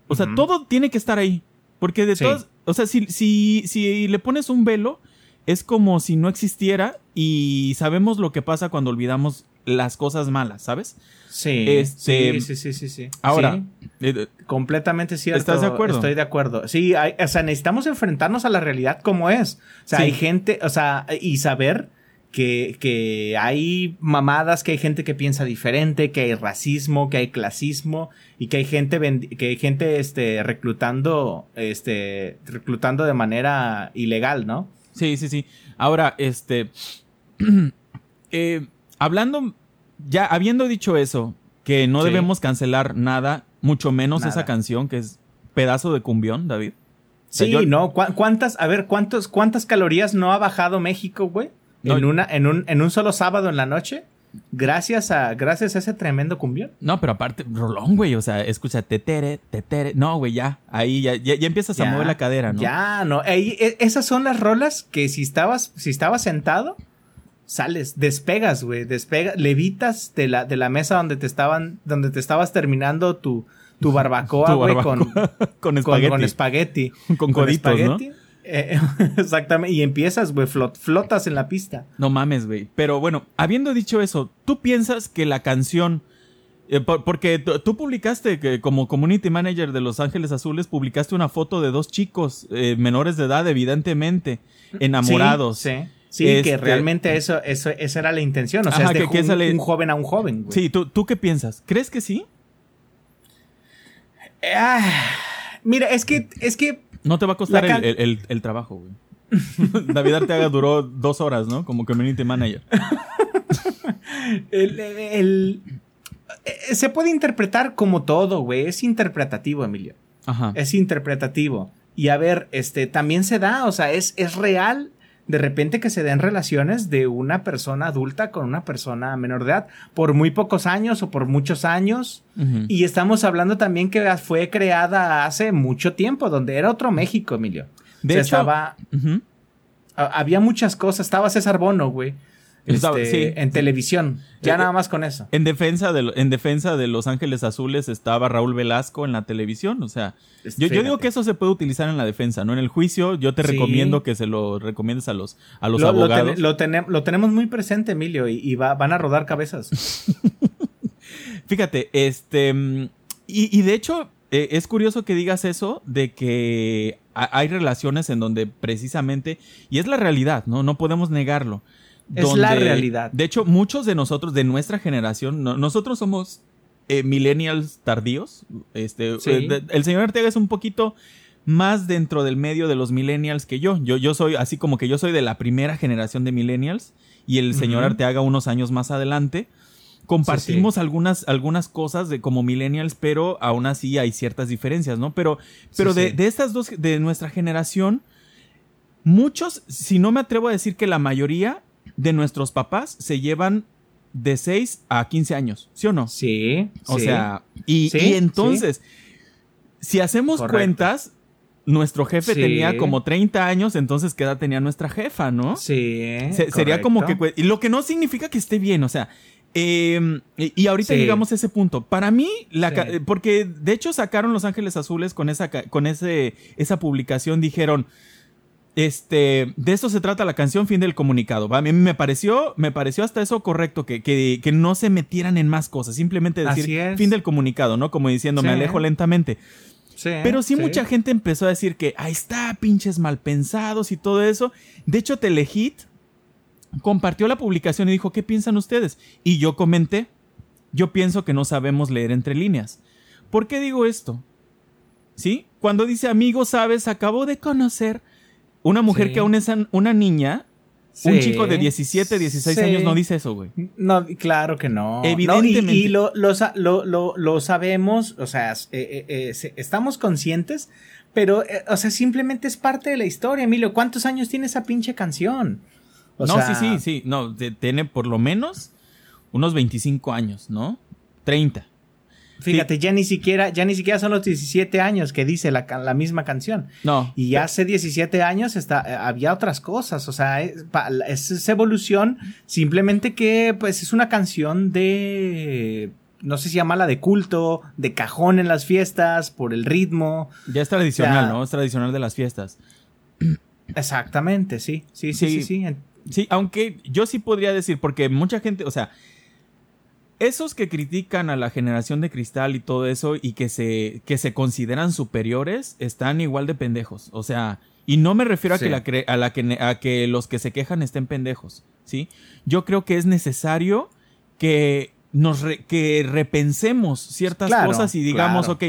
Speaker 5: O sea, todo tiene que estar ahí. Porque de
Speaker 4: Sí.
Speaker 5: todas. O sea, si, si, si le pones un velo, es como si no existiera y sabemos lo que pasa cuando olvidamos las cosas malas, ¿sabes?
Speaker 4: sí,
Speaker 5: este-
Speaker 4: sí, sí, sí, sí.
Speaker 5: Ahora, eh,
Speaker 4: Completamente cierto.
Speaker 5: ¿Estás de acuerdo?
Speaker 4: Estoy de acuerdo. Sí, hay- o sea, necesitamos enfrentarnos a la realidad como es. O sea, hay gente, o sea, y saber que, que hay mamadas, que hay gente que piensa diferente, que hay racismo, que hay clasismo y que hay gente que hay gente este reclutando este reclutando de manera ilegal, ¿no?
Speaker 5: sí, sí, sí. Ahora, este. eh, hablando. Ya habiendo dicho eso, que no
Speaker 4: Sí.
Speaker 5: debemos cancelar nada, mucho menos
Speaker 4: Nada.
Speaker 5: esa canción que es pedazo de cumbión, David. sea,
Speaker 4: Sí,
Speaker 5: yo-
Speaker 4: no, ¿Cu- ¿cuántas, a ver, cuántos, cuántas calorías no ha bajado México, güey?
Speaker 5: No,
Speaker 4: En una, en un, en un solo sábado en la noche, gracias a, gracias a ese tremendo cumbión.
Speaker 5: No, pero aparte, rolón, güey. O sea, escucha, tetere, tetere. No, güey, ya. Ahí ya, ya, ya empiezas a mover la cadera, ¿no?
Speaker 4: Ya, no. Ey, esas son las rolas que si estabas, si estabas sentado, sales, despegas, güey, despegas, levitas de la, de la mesa donde te estaban, donde te estabas terminando tu, tu barbacoa, güey, con,
Speaker 5: Con
Speaker 4: con,
Speaker 5: espagueti.
Speaker 4: con espagueti.
Speaker 5: Con ¿no?
Speaker 4: Eh, exactamente, y empiezas, güey, flotas en la pista.
Speaker 5: No mames, güey. Pero bueno, habiendo dicho eso, ¿tú piensas que la canción... Eh, porque tú publicaste que como community manager de Los Ángeles Azules, publicaste una foto de dos chicos eh, menores de edad, evidentemente, enamorados.
Speaker 4: Sí, sí. que este realmente eso, eso, esa era la intención. O sea, es de un, un, joven a un joven. Güey.
Speaker 5: Sí, ¿tú, ¿tú qué piensas? ¿Crees que sí?
Speaker 4: Ah, mira, es que, es que
Speaker 5: no te va a costar el, trabajo, güey. David Arteaga duró dos horas, ¿no? Como community manager.
Speaker 4: el, eh, se puede interpretar como todo, güey. Es interpretativo, Emilio. Ajá. Es interpretativo. Y a ver, este, también se da, o sea, es, es real de repente que se den relaciones de una persona adulta con una persona menor de edad por muy pocos años o por muchos años. Y estamos hablando también que fue creada hace mucho tiempo, donde era otro México, Emilio. De hecho, estaba, había muchas cosas. Estaba César Bono, güey. Este, en televisión. Ya eh, nada más con eso.
Speaker 5: En defensa, de, en defensa de Los Ángeles Azules estaba Raúl Velasco en la televisión. O sea, yo, digo que eso se puede utilizar en la defensa, ¿no? En el juicio, yo te recomiendo que se lo recomiendes a los, a los abogados.
Speaker 4: Lo, tenemos muy presente, Emilio, y, van a rodar cabezas.
Speaker 5: Fíjate, este. Y, de hecho, eh, es curioso que digas eso de que hay relaciones en donde precisamente, y es la realidad, ¿no? No podemos negarlo
Speaker 4: es la realidad.
Speaker 5: De hecho, muchos de nosotros, de nuestra generación, nosotros somos eh, millennials tardíos. Este, eh, el señor Arteaga es un poquito más dentro del medio de los millennials que yo. Yo, yo soy, así como que yo soy de la primera generación de millennials y el señor Arteaga unos años más adelante. Compartimos algunas, algunas cosas de como millennials, pero aún así hay ciertas diferencias, ¿no? Pero, pero de, de, estas dos, de nuestra generación, muchos, si no me atrevo a decir que la mayoría, de nuestros papás se llevan de 6 a 15 años, ¿sí o no?
Speaker 4: Sí.
Speaker 5: O sea, y, entonces, si hacemos cuentas, nuestro jefe tenía como 30 años, entonces ¿qué edad tenía nuestra jefa, no?
Speaker 4: Sí.
Speaker 5: sería como que... Y lo que no significa que esté bien, o sea... Em, y, ahorita llegamos a ese punto. Para mí, la, porque de hecho sacaron Los Ángeles Azules con esa, con ese, esa publicación, dijeron, este, de eso se trata la canción, fin del comunicado. A mí me pareció, me pareció hasta eso correcto, que, que, no se metieran en más cosas, simplemente decir fin del comunicado, ¿no? Como diciendo, me alejo lentamente. Pero sí, mucha gente empezó a decir que ahí está, pinches mal pensados y todo eso. De hecho, Telehit compartió la publicación y dijo, ¿qué piensan ustedes? Y yo comenté, yo pienso que no sabemos leer entre líneas. ¿Por qué digo esto? ¿Sí? Cuando dice, amigo, sabes, acabo de conocer una mujer que aún es una niña, un chico de 17, 16 años no dice eso, güey.
Speaker 4: No, claro que no. Evidentemente. y, lo, lo, sabemos, o sea, eh, eh, eh, estamos conscientes, pero, o sea, simplemente es parte de la historia, Emilio. ¿Cuántos años tiene esa pinche canción?
Speaker 5: no, sí, sí, sí. No, tiene por lo menos unos 25 años, ¿no? 30.
Speaker 4: Fíjate, ya ni siquiera, ya ni siquiera son los 17 años que dice la, la misma canción. No. Y hace 17 años está, eh, había otras cosas. O sea, es, es, evolución. Simplemente que, pues, es una canción de. No sé si llamarla de culto, de cajón en las fiestas, por el ritmo.
Speaker 5: Ya es tradicional, ¿no? Es tradicional de las fiestas.
Speaker 4: Exactamente, sí. Sí, sí, sí, sí.
Speaker 5: Sí, aunque yo sí podría decir, porque mucha gente, o sea, esos que critican a la generación de cristal y todo eso y que se, que se consideran superiores están igual de pendejos. O sea, y no me refiero a, que, la a, la que, a que los que se quejan estén pendejos, ¿sí? Yo creo que es necesario que nos que repensemos ciertas cosas y digamos, ok,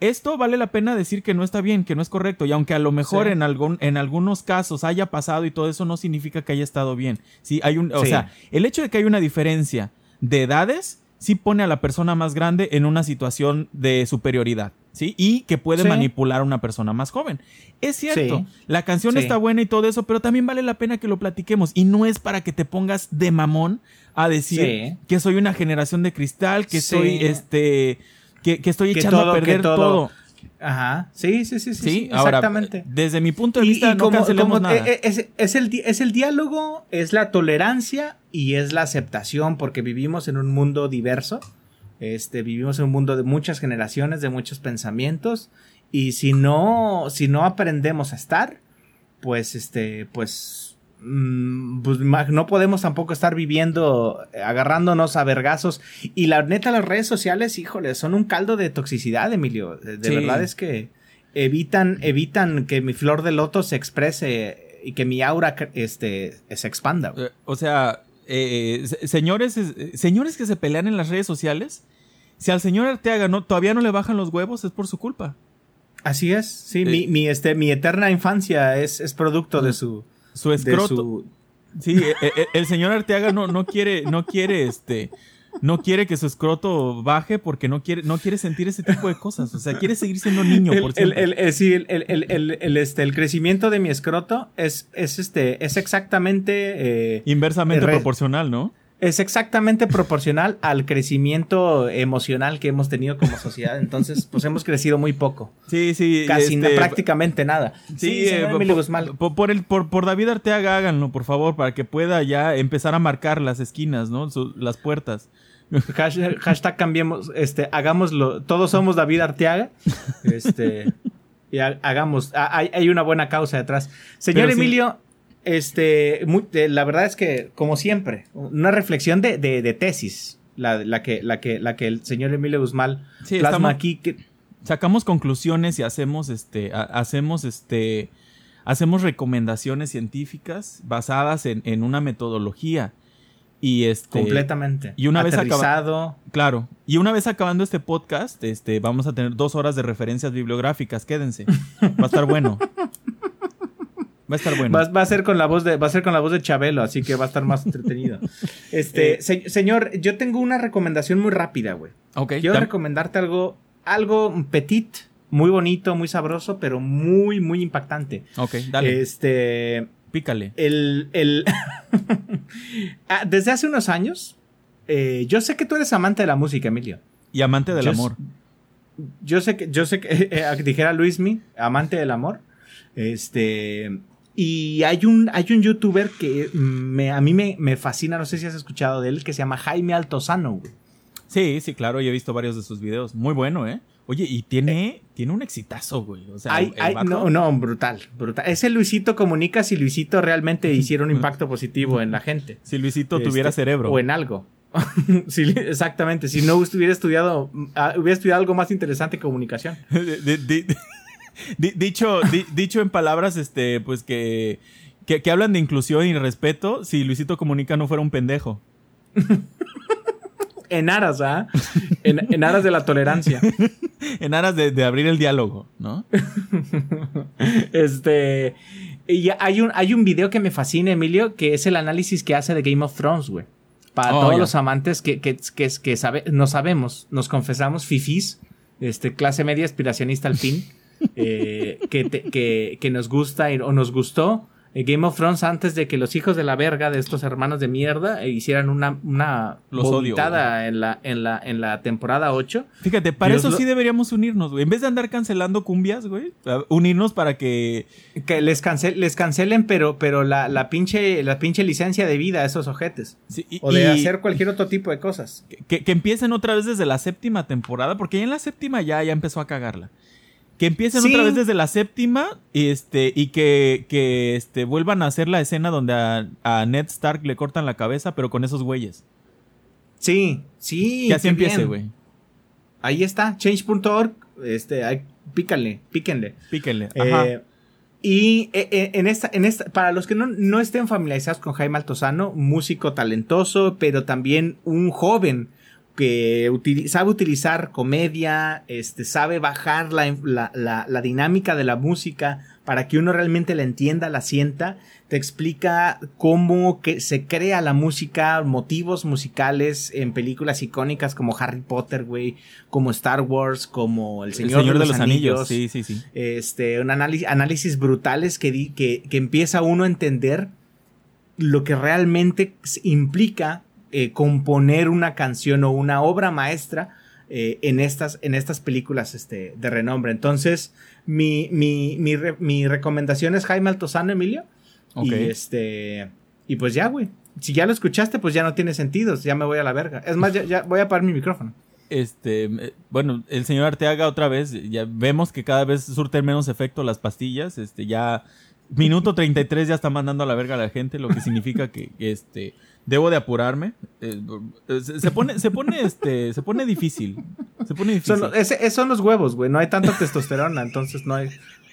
Speaker 5: esto vale la pena decir que no está bien, que no es correcto, y aunque a lo mejor en, algún, en algunos casos haya pasado y todo eso no significa que haya estado bien. Sí, hay un, o sea, el hecho de que hay una diferencia de edades sí pone a la persona más grande en una situación de superioridad, ¿sí? Y que puede manipular a una persona más joven. Es cierto, la canción está buena y todo eso, pero también vale la pena que lo platiquemos. Y no es para que te pongas de mamón a decir que soy una generación de cristal, que soy este, que, estoy echando a perder todo.
Speaker 4: Ajá, sí, sí, sí, sí, exactamente.
Speaker 5: desde mi punto de vista, no cancelemos nada.
Speaker 4: E, e, es, el, es el diálogo, es la tolerancia y es la aceptación, porque vivimos en un mundo diverso. Este, vivimos en un mundo de muchas generaciones, de muchos pensamientos. Y si no, si no aprendemos a estar, pues, este, pues, pues no podemos tampoco estar viviendo eh, agarrándonos a vergazos. Y la neta, las redes sociales, híjole, son un caldo de toxicidad, Emilio. De, de verdad es que evitan, evitan que mi flor de loto se exprese y que mi aura este, se expanda.
Speaker 5: Eh, o sea, eh, señores, señores que se pelean en las redes sociales, si al señor Arteaga no, todavía no le bajan los huevos, es por su culpa.
Speaker 4: Así es, sí, mi, mi, este, mi eterna infancia es, es producto de su...
Speaker 5: Su escroto. Sí, el, señor Arteaga no, no quiere, no quiere, este, no quiere que su escroto baje porque no quiere, no quiere sentir ese tipo de cosas. O sea, quiere seguir siendo niño por
Speaker 4: siempre. El, el, sí, el, este, el crecimiento de mi escroto es, es, este, es exactamente...
Speaker 5: Eh, Inversamente proporcional, ¿no?
Speaker 4: Es exactamente proporcional al crecimiento emocional que hemos tenido como sociedad. Entonces, pues hemos crecido muy poco.
Speaker 5: Sí, sí.
Speaker 4: Casi este, prácticamente nada.
Speaker 5: Sí, eh, por, por, el, por, por, David Arteaga, háganlo, por favor, para que pueda ya empezar a marcar las esquinas, ¿no? las puertas.
Speaker 4: Hashtag, cambiemos, este, hagámoslo. Todos somos David Arteaga. Este. y hagamos. Hay, hay, una buena causa detrás. Señor Emilio, este, la verdad es que, como siempre, una reflexión de, de, tesis, la, la, que, la, que, la que el señor Emilio Guzmán plasma aquí. Que...
Speaker 5: Sacamos conclusiones y hacemos, este, hacemos, este, hacemos recomendaciones científicas basadas en, en una metodología. Y este.
Speaker 4: Completamente.
Speaker 5: Y una vez acabado. Claro. Y una vez acabando este podcast, este, vamos a tener dos horas de referencias bibliográficas. Quédense. Va a estar bueno. Va a estar bueno.
Speaker 4: Va, a ser con la voz de, va a ser con la voz de Chabelo, así que va a estar más entretenido. Este, eh, señor, yo tengo una recomendación muy rápida, güey.
Speaker 5: Ok.
Speaker 4: Quiero recomendarte algo, algo petit, muy bonito, muy sabroso, pero muy, muy impactante.
Speaker 5: Ok, dale.
Speaker 4: Este.
Speaker 5: Pícale.
Speaker 4: El. el ah, Desde hace unos años. Eh, yo sé que tú eres amante de la música, Emilio.
Speaker 5: Y amante del amor.
Speaker 4: Yo sé que, yo sé que, eh, dijera Luismi, amante del amor. Este, y hay un, hay un youtuber que me, a mí me, me, fascina, no sé si has escuchado de él, que se llama Jaime Altozano, güey.
Speaker 5: Sí, sí, claro, yo he visto varios de sus videos. Muy bueno, ¿eh? Oye, y tiene, eh, tiene un exitazo, güey. O sea,
Speaker 4: hay, no, no, brutal, brutal. Ese Luisito comunica si Luisito realmente hiciera un impacto positivo en la gente.
Speaker 5: Si Luisito tuviera este, cerebro.
Speaker 4: O en algo. exactamente. Si no hubiera estudiado, ah, hubiera estudiado algo más interesante comunicación.
Speaker 5: dicho, dicho en palabras, este, pues que, que, hablan de inclusión y respeto, si Luisito Comunica no fuera un pendejo.
Speaker 4: en aras, ¿ah? En, aras de la tolerancia.
Speaker 5: en aras de, abrir el diálogo, ¿no?
Speaker 4: este. Y hay un, hay un video que me fascina, Emilio, que es el análisis que hace de Game of Thrones, güey. Para oh, todos los amantes que, que, que, que sabe, no sabemos, nos confesamos fifís, este, clase media aspiracionista al fin. Eh, que, que, que, nos gusta o nos gustó eh, Game of Thrones antes de que los hijos de la verga de estos hermanos de mierda eh, hicieran una, una
Speaker 5: los
Speaker 4: en la, en, la, en la temporada 8.
Speaker 5: Fíjate, para eso sí deberíamos unirnos, güey. En vez de andar cancelando cumbias, güey, unirnos para que...
Speaker 4: Que les, les cancelen, pero, pero la, la, pinche, la pinche licencia de vida a esos ojetes. o de hacer cualquier otro tipo de cosas.
Speaker 5: Que, que, empiecen otra vez desde la séptima temporada, porque ya en la séptima ya, ya empezó a cagarla. Que empiecen otra vez desde la séptima este, y que, que este, vuelvan a hacer la escena donde a, Ned Stark le cortan la cabeza, pero con esos güeyes.
Speaker 4: Sí, sí.
Speaker 5: Que así empiece, güey.
Speaker 4: Ahí está, change.org. Este, pícanle, píquenle.
Speaker 5: Píquenle.
Speaker 4: Eh, Ajá. y eh, eh, en esta, en esta, para los que no, no estén familiarizados con Jaime Altozano, músico talentoso, pero también un joven que sabe utilizar comedia, este, sabe bajar la, la, la, dinámica de la música para que uno realmente la entienda, la sienta, te explica cómo que se crea la música, motivos musicales en películas icónicas como Harry Potter, güey, como Star Wars, como El Señor, de, los, Anillos.
Speaker 5: Sí, sí, sí.
Speaker 4: Este, un análisis, análisis brutales que, que, que empieza uno a entender lo que realmente implica eh, componer una canción o una obra maestra eh, en, estas, en estas películas este, de renombre. Entonces, mi, mi, mi, mi recomendación es Jaime Altozano, Emilio. Y este. Y pues ya, güey. Si ya lo escuchaste, pues ya no tiene sentido. Ya me voy a la verga. Es más, ya, voy a apagar mi micrófono.
Speaker 5: Este, bueno, el señor Arteaga otra vez, ya vemos que cada vez surten menos efecto las pastillas, este, ya Minuto 33 ya está mandando a la verga a la gente, lo que significa que, este debo de apurarme. Eh, se, pone, se pone, este, se pone difícil. Se pone difícil.
Speaker 4: Son, ese, son los huevos, güey. No hay tanta testosterona, entonces no hay.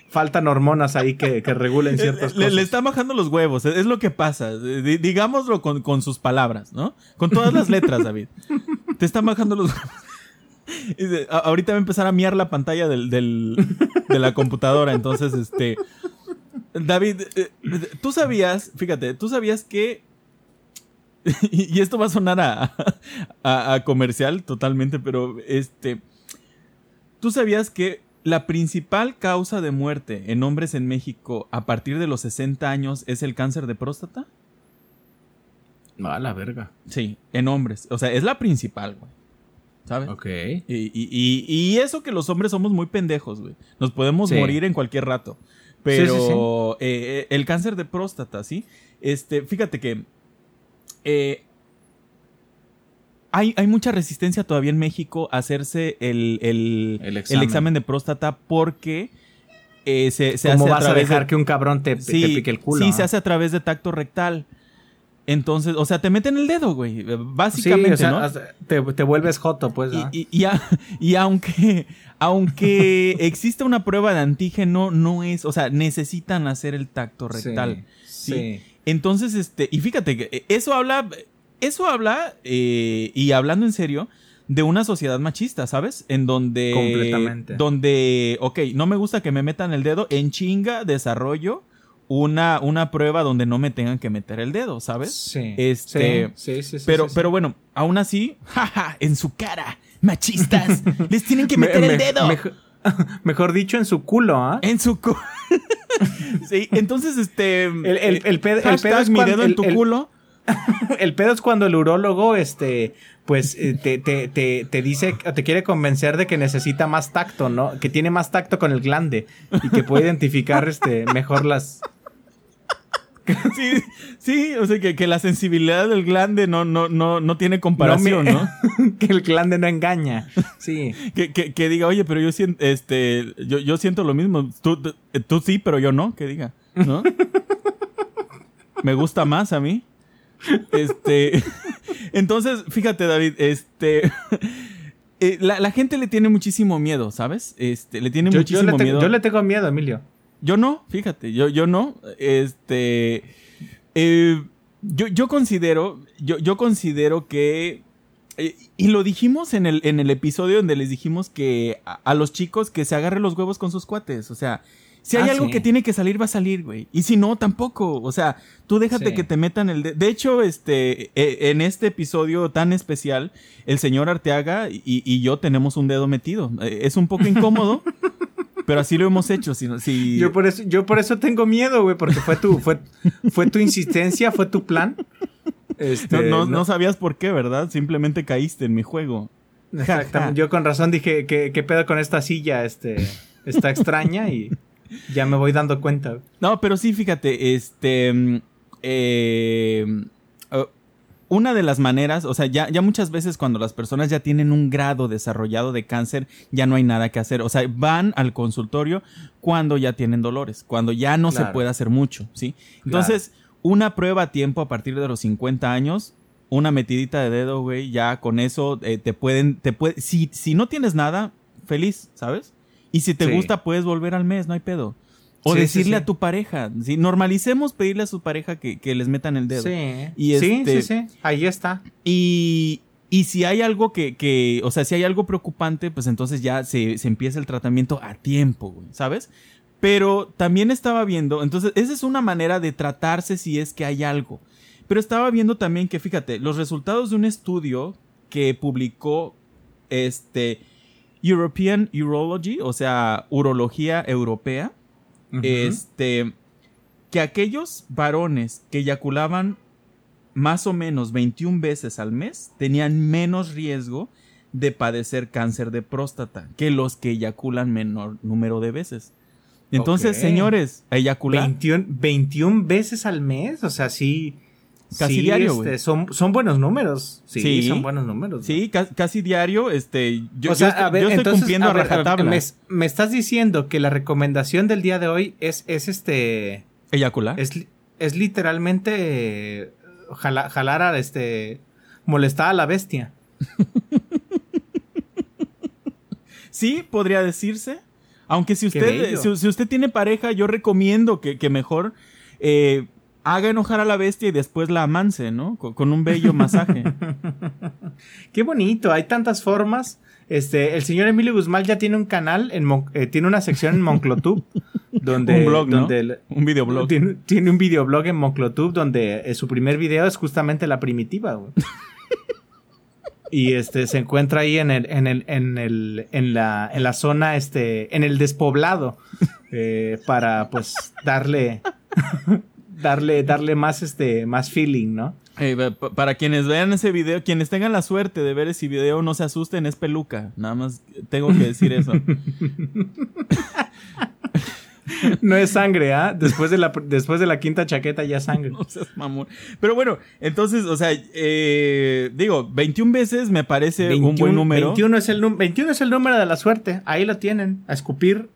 Speaker 4: Faltan hormonas ahí que, regulen ciertas
Speaker 5: cosas.
Speaker 4: Le,
Speaker 5: está bajando los huevos, es, lo que pasa. digámoslo con, con, sus palabras, ¿no? Con todas las letras, David. Te están bajando los huevos. ahorita va a empezar a miar la pantalla del, del, de la computadora, entonces, este. David, eh, tú sabías, fíjate, tú sabías que. y esto va a sonar a, comercial totalmente, pero este. ¿Tú sabías que la principal causa de muerte en hombres en México a partir de los 60 años es el cáncer de próstata?
Speaker 4: No, a la verga.
Speaker 5: Sí, en hombres. O sea, es la principal, güey. ¿Sabes?
Speaker 4: Ok.
Speaker 5: Y, eso que los hombres somos muy pendejos, güey. Nos podemos morir en cualquier rato. Pero eh, el cáncer de próstata, ¿sí? Este, fíjate que eh, hay, hay, mucha resistencia todavía en México a hacerse el, el, examen. de próstata porque eh, se, se
Speaker 4: ¿Cómo vas a dejar que un cabrón te, pique el culo?
Speaker 5: Sí, se hace a través de tacto rectal. Entonces, o sea, te meten el dedo, güey. Básicamente, sí, o sea,
Speaker 4: Te, te, vuelves joto, pues.
Speaker 5: Y, y, y, aunque, aunque existe una prueba de antígeno, no es, o sea, necesitan hacer el tacto rectal. Sí. Entonces, este, y fíjate que eh, eso habla, eso habla, eh, y hablando en serio, de una sociedad machista, ¿sabes? En donde.
Speaker 4: Completamente.
Speaker 5: Donde, ok, no me gusta que me metan el dedo, en chinga desarrollo una, una prueba donde no me tengan que meter el dedo, ¿sabes?
Speaker 4: Sí.
Speaker 5: Este,
Speaker 4: sí, sí, sí,
Speaker 5: pero, pero bueno, aún así, jaja, en su cara, machistas, les tienen que meter el dedo.
Speaker 4: Mejor, dicho, en su culo, ¿ah?
Speaker 5: En su culo. sí, entonces, este.
Speaker 4: El, el, el, pedo, es
Speaker 5: mi dedo en tu culo.
Speaker 4: el pedo es cuando el urólogo, este, pues eh, te, te, te, te, dice, te quiere convencer de que necesita más tacto, ¿no? Que tiene más tacto con el glande y que puede identificar este, mejor las,
Speaker 5: sí, sí, o sea, que, la sensibilidad del glande no, no, no, no tiene comparación, ¿no?
Speaker 4: que el glande no engaña. Sí.
Speaker 5: que, diga, oye, pero yo siento, este, yo, yo siento lo mismo. Tú, tú sí, pero yo no, que diga, ¿no? Me gusta más a mí. Este. Entonces, fíjate, David, este. Eh, la, gente le tiene muchísimo miedo, ¿sabes? Este, le tiene muchísimo miedo.
Speaker 4: Yo le tengo miedo, Emilio.
Speaker 5: Yo no, fíjate, yo, yo no. Este. Eh, yo, yo, considero. Yo, yo considero que. Eh, y lo dijimos en el, en el episodio donde les dijimos que a, los chicos que se agarren los huevos con sus cuates. O sea, si hay ah, algo que tiene que salir, va a salir, güey. Y si no, tampoco. O sea, tú déjate que te metan el... De, de hecho, este, e, en este episodio tan especial, el señor Arteaga y, y yo tenemos un dedo metido. Eh, es un poco incómodo. Pero así lo hemos hecho. Si,
Speaker 4: Yo, por eso, yo por eso tengo miedo, güey, porque fue tu, fue, fue tu insistencia, fue tu plan.
Speaker 5: Este, no, sabías por qué, ¿verdad? Simplemente caíste en mi juego.
Speaker 4: Exactamente. Yo con razón dije, ¿qué, ¿qué, pedo con esta silla? Este, está extraña y ya me voy dando cuenta.
Speaker 5: No, pero sí, fíjate, este... Mm, eh, una de las maneras, o sea, ya, ya muchas veces cuando las personas ya tienen un grado desarrollado de cáncer, ya no hay nada que hacer. O sea, van al consultorio cuando ya tienen dolores, cuando ya no se puede hacer mucho, ¿sí? Entonces, una prueba a tiempo a partir de los 50 años, una metidita de dedo, güey, ya con eso eh, te pueden, te puede, si, si no tienes nada, feliz, ¿sabes? Y si te gusta, puedes volver al mes, no hay pedo. O decirle a tu pareja. ¿sí? Normalicemos pedirle a su pareja que, les metan el dedo.
Speaker 4: Sí. Y sí, este, sí, sí. Ahí está.
Speaker 5: Y, y si hay algo que, que, o sea, si hay algo preocupante, pues entonces ya se, se empieza el tratamiento a tiempo, ¿sabes? Pero también estaba viendo, entonces, esa es una manera de tratarse si es que hay algo. Pero estaba viendo también que, fíjate, los resultados de un estudio que publicó este European Urology, o sea, Urología Europea, este, que aquellos varones que eyaculaban más o menos 21 veces al mes tenían menos riesgo de padecer cáncer de próstata que los que eyaculan menor número de veces. Entonces, señores, eyacular.
Speaker 4: 21, 21 veces al mes, o sea, sí. Casi diario, este, son, son buenos números. Sí, son buenos números.
Speaker 5: Sí, casi diario. Este, yo, estoy, cumpliendo a, rajatabla.
Speaker 4: Me, estás diciendo que la recomendación del día de hoy es, es este.
Speaker 5: ¿Eyacular?
Speaker 4: Es, es literalmente jala- jalar a este. molestar a la bestia.
Speaker 5: Sí, podría decirse. Aunque si usted, si, si usted tiene pareja, yo recomiendo que, que mejor eh, haga enojar a la bestia y después la amance, ¿no? Con, con un bello masaje.
Speaker 4: Qué bonito, hay tantas formas. Este, el señor Emilio Guzmán ya tiene un canal, en Mon- eh, tiene una sección en Monclotub. donde,
Speaker 5: un blog, ¿no?
Speaker 4: donde el-
Speaker 5: Un videoblog.
Speaker 4: Tiene, tiene un videoblog en Monclotub donde eh, su primer video es justamente la primitiva, güey. Y este se encuentra ahí en el, en el, en el, en la, en la zona, este, en el despoblado. eh, para pues darle. Darle, darle más este, más feeling, ¿no?
Speaker 5: Eh, pa- para quienes vean ese video, quienes tengan la suerte de ver ese video, no se asusten, es peluca. Nada más tengo que decir eso.
Speaker 4: No es sangre, ¿ah? Después de la, después de la quinta chaqueta ya es sangre.
Speaker 5: No seas mamón. Pero bueno, entonces, o sea, eh, digo, 21 veces me parece un buen número.
Speaker 4: 21 es, el, num- 21 es el número de la suerte. Ahí lo tienen. A escupir.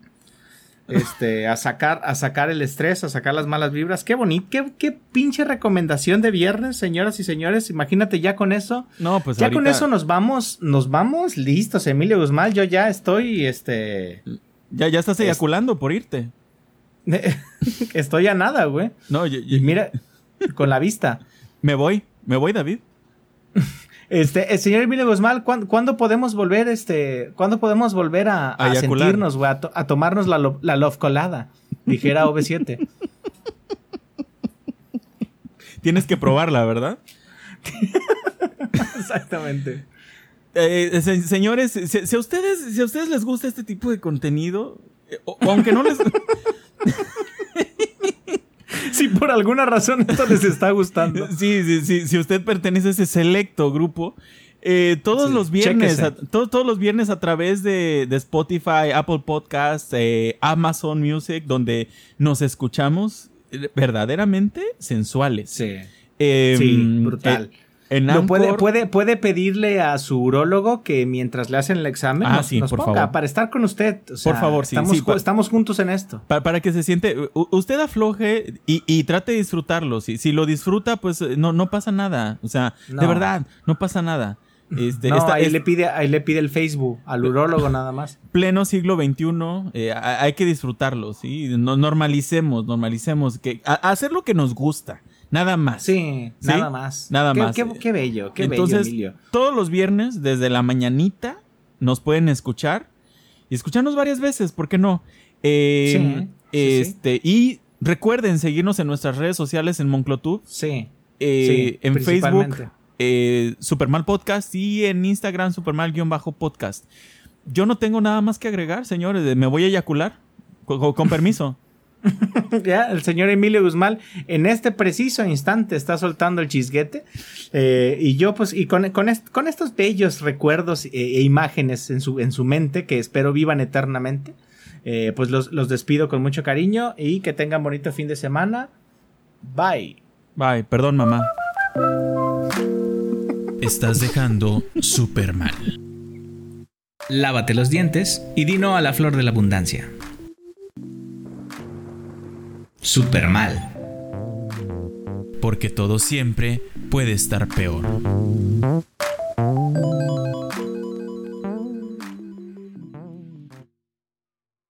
Speaker 4: Este, a sacar, a sacar el estrés, a sacar las malas vibras. Qué bonito. Qué, qué pinche recomendación de viernes, señoras y señores. Imagínate ya con eso.
Speaker 5: No, pues
Speaker 4: ya con eso nos vamos, nos vamos listos, Emilio Guzmán. Yo ya estoy, este.
Speaker 5: Ya, ya estás
Speaker 4: Es-
Speaker 5: eyaculando por irte.
Speaker 4: estoy a nada, güey.
Speaker 5: No, yo- yo-
Speaker 4: Y mira, con la vista.
Speaker 5: me voy, me voy, David.
Speaker 4: Este, el señor Emilio Guzmán, ¿cuándo, cuándo podemos volver, este, cuándo podemos volver a, sentirnos, güey, a, to- a tomarnos la, lo- la love colada? Dijera OV7.
Speaker 5: Tienes que probarla, ¿verdad?
Speaker 4: Exactamente.
Speaker 5: Eh, se- señores, si, si a ustedes, si a ustedes les gusta este tipo de contenido, eh, o aunque no les,
Speaker 4: Si por alguna razón esto les está gustando.
Speaker 5: sí, sí, sí, si usted pertenece a ese selecto grupo, eh, todos
Speaker 4: Sí,
Speaker 5: los viernes, a- to- todos los viernes a través de, de Spotify, Apple Podcasts, eh, Amazon Music, donde nos escuchamos eh, verdaderamente sensuales.
Speaker 4: Sí.
Speaker 5: Eh,
Speaker 4: Sí, brutal.
Speaker 5: En
Speaker 4: Lo puede,
Speaker 5: Anchor-
Speaker 4: puede, puede pedirle a su urólogo que mientras le hacen el examen
Speaker 5: Ah,
Speaker 4: nos,
Speaker 5: sí,
Speaker 4: nos
Speaker 5: por
Speaker 4: ponga
Speaker 5: favor.
Speaker 4: para estar con usted. O sea,
Speaker 5: Por favor, sí,
Speaker 4: Estamos,
Speaker 5: sí,
Speaker 4: estamos juntos en esto.
Speaker 5: Pa- para que se siente, usted afloje y, y trate de disfrutarlo. Si, si lo disfruta, pues eh, no, no pasa nada. O sea, de verdad, no pasa nada. Este,
Speaker 4: No, ahí,
Speaker 5: es
Speaker 4: le pide, ahí le pide el Facebook al urólogo nada más.
Speaker 5: pleno siglo XXI, eh, hay que disfrutarlo, ¿sí? No, normalicemos, normalicemos, que, a- hacer lo que nos gusta, nada más.
Speaker 4: Sí,
Speaker 5: ¿Sí?
Speaker 4: nada más.
Speaker 5: Nada
Speaker 4: Qué-
Speaker 5: más.
Speaker 4: Qué, qué bello, qué
Speaker 5: Entonces,
Speaker 4: bello, Emilio.
Speaker 5: todos los viernes, desde la mañanita, nos pueden escuchar y escucharnos varias veces, ¿por qué no? Eh,
Speaker 4: Sí, sí,
Speaker 5: este, Y recuerden seguirnos en nuestras redes sociales en Monclotub,
Speaker 4: Sí.
Speaker 5: eh,
Speaker 4: Sí,
Speaker 5: en. Facebook, eh, Supermal Podcast y en Instagram, Supermal-podcast. Yo no tengo nada más que agregar, señores, me voy a eyacular, con, con permiso.
Speaker 4: Ya, el señor Emilio Guzmán en este preciso instante está soltando el chisguete. eh, y yo, pues, y con, con, est- con estos bellos recuerdos e, e imágenes en su, en su mente que espero vivan eternamente, eh, pues los, los despido con mucho cariño y que tengan bonito fin de semana. Bye.
Speaker 5: Bye, perdón mamá.
Speaker 3: Estás dejando súper mal. Lávate los dientes y dino a la flor de la abundancia. Súper mal. Porque todo siempre puede estar peor.